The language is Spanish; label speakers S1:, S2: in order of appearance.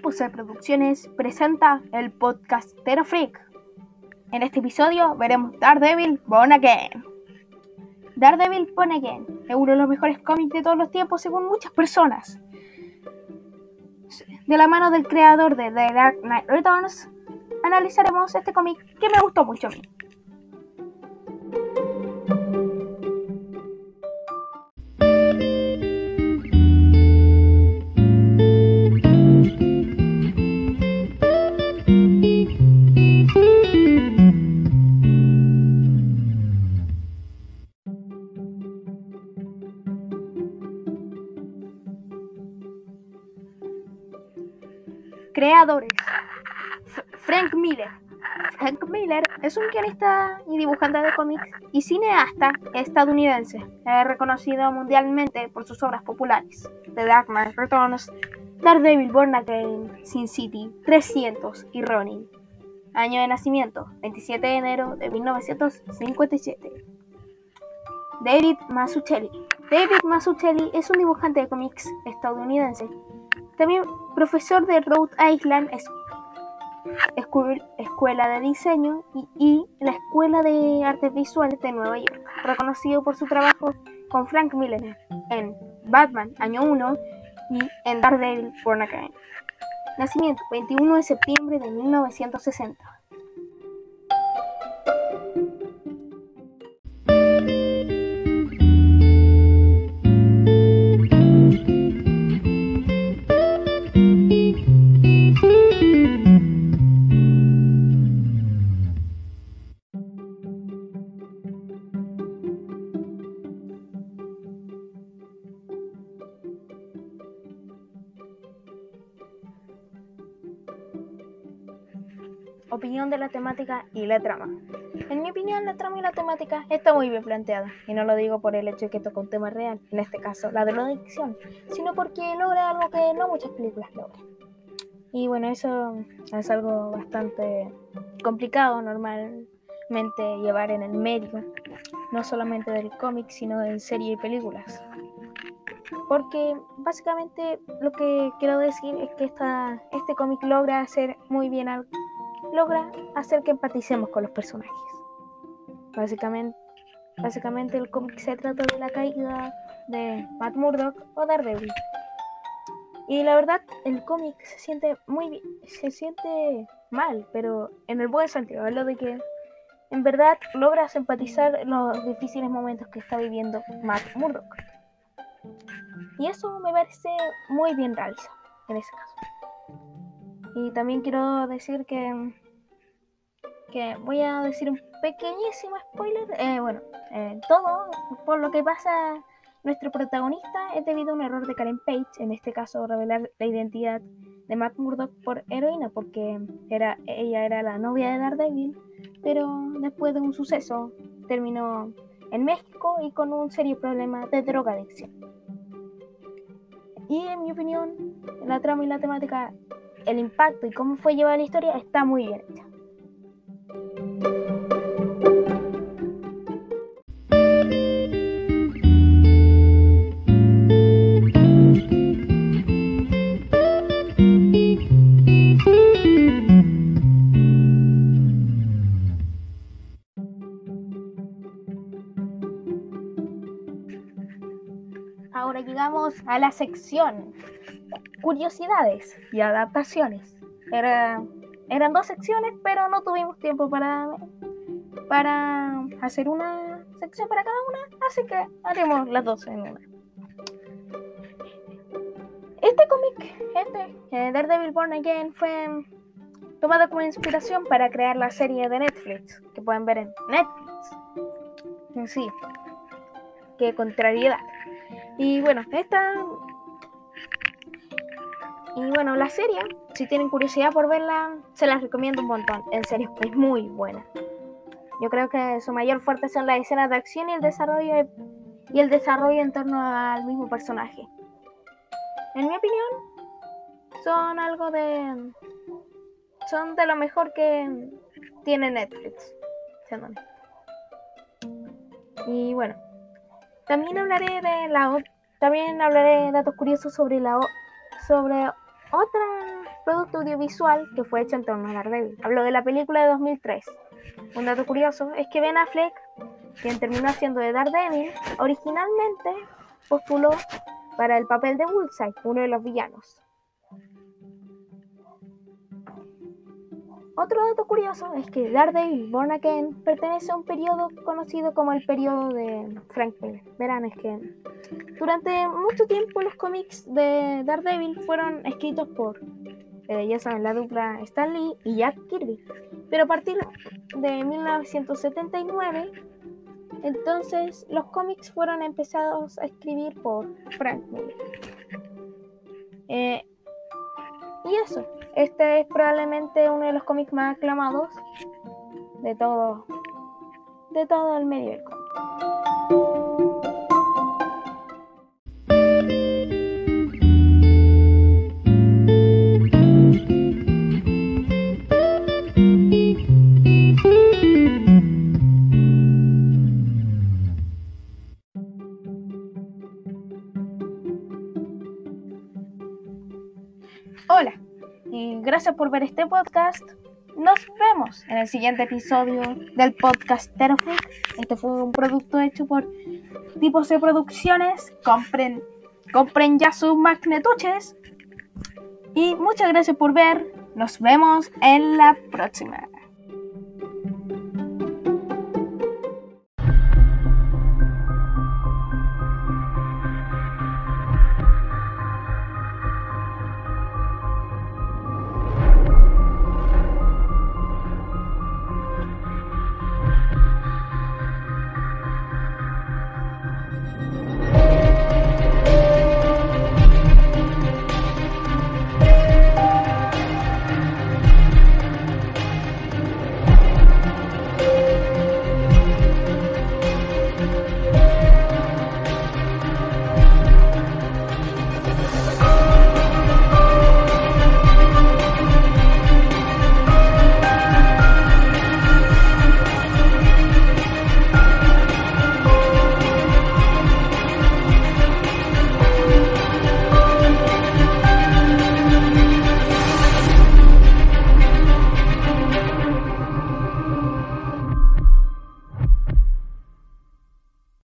S1: Pixel Producciones presenta el podcastero Freak. En este episodio veremos Daredevil Born Again. Daredevil Born Again es uno de los mejores cómics de todos los tiempos según muchas personas. De la mano del creador de The Dark Knight Returns, analizaremos este cómic que me gustó mucho a mí. Creadores. Frank Miller. Frank Miller es un guionista y dibujante de cómics y cineasta estadounidense, Es reconocido mundialmente por sus obras populares: The Dark Knight Returns, Daredevil Born Again, Sin City, 300 y Ronin. Año de nacimiento: 27 de enero de 1957. David Mazzucchelli. David Mazzucchelli es un dibujante de cómics estadounidense también profesor de Rhode Island Escuela de Diseño y, la Escuela de Artes Visuales de Nueva York, reconocido por su trabajo con Frank Miller en Batman Año 1 y en Daredevil Born Again. Nacimiento 21 de septiembre de 1960. Opinión de la temática y la trama. En mi opinión, la trama y la temática está muy bien planteada, y no lo digo por el hecho de que toca un tema real, en este caso la de la adicción, sino porque logra algo que no muchas películas logran. Y bueno, eso es algo bastante complicado normalmente llevar en el medio, no solamente del cómic, sino en serie y películas. Porque básicamente lo que quiero decir es que esta, este cómic logra hacer muy bien algo logra hacer que empaticemos con los personajes. Básicamente, básicamente el cómic se trata de la caída de Matt Murdock o Daredevil. Y la verdad, el cómic se siente muy bien, se siente mal, pero en el buen sentido, lo de que en verdad logras empatizar los difíciles momentos que está viviendo Matt Murdock. Y eso me parece muy bien realizado en ese caso. Y también quiero decir que que voy a decir un pequeñísimo spoiler. Eh, bueno, eh, todo por lo que pasa nuestro protagonista es debido a un error de Karen Page, en este caso revelar la identidad de Matt Murdock por heroína, porque era, ella era la novia de Daredevil, pero después de un suceso terminó en México y con un serio problema de drogadicción. Y en mi opinión, la trama y la temática, el impacto y cómo fue llevada la historia está muy bien hecha. A la sección curiosidades y adaptaciones. Era, eran dos secciones, pero no tuvimos tiempo para, para hacer una sección para cada una, así que haremos las dos en una. Este cómic, este, eh, Daredevil Born Again, fue tomado como inspiración para crear la serie de Netflix, que pueden ver en Netflix. Sí, qué contrariedad. Y bueno, esta. Y bueno, la serie, si tienen curiosidad por verla, se las recomiendo un montón. En serio, es muy buena. Yo creo que su mayor fuerte son las escenas de acción y el desarrollo y el desarrollo en torno al mismo personaje. En mi opinión, son algo de son de lo mejor que tiene Netflix. Y bueno, también hablaré de la también hablaré de datos curiosos sobre la sobre otra producto audiovisual que fue hecho en torno a Daredevil. Hablo de la película de 2003. Un dato curioso es que Ben Affleck, quien terminó haciendo de Daredevil, originalmente postuló para el papel de Bullseye, uno de los villanos. Otro dato curioso es que Daredevil Born Again pertenece a un periodo conocido como el periodo de Frank Miller. Verán, es que durante mucho tiempo los cómics de Daredevil fueron escritos por, eh, ya saben, la dupla Stan Lee y Jack Kirby. Pero a partir de 1979, entonces los cómics fueron empezados a escribir por Frank Miller. Eh, y eso, este es probablemente uno de los cómics más aclamados de todo, de todo el medio del cómic. Hola, y gracias por ver este podcast. Nos vemos en el siguiente episodio del podcast Terofreak. Este fue un producto hecho por tipos de producciones. Compren, compren ya sus magnetuches. Y muchas gracias por ver. Nos vemos en la próxima.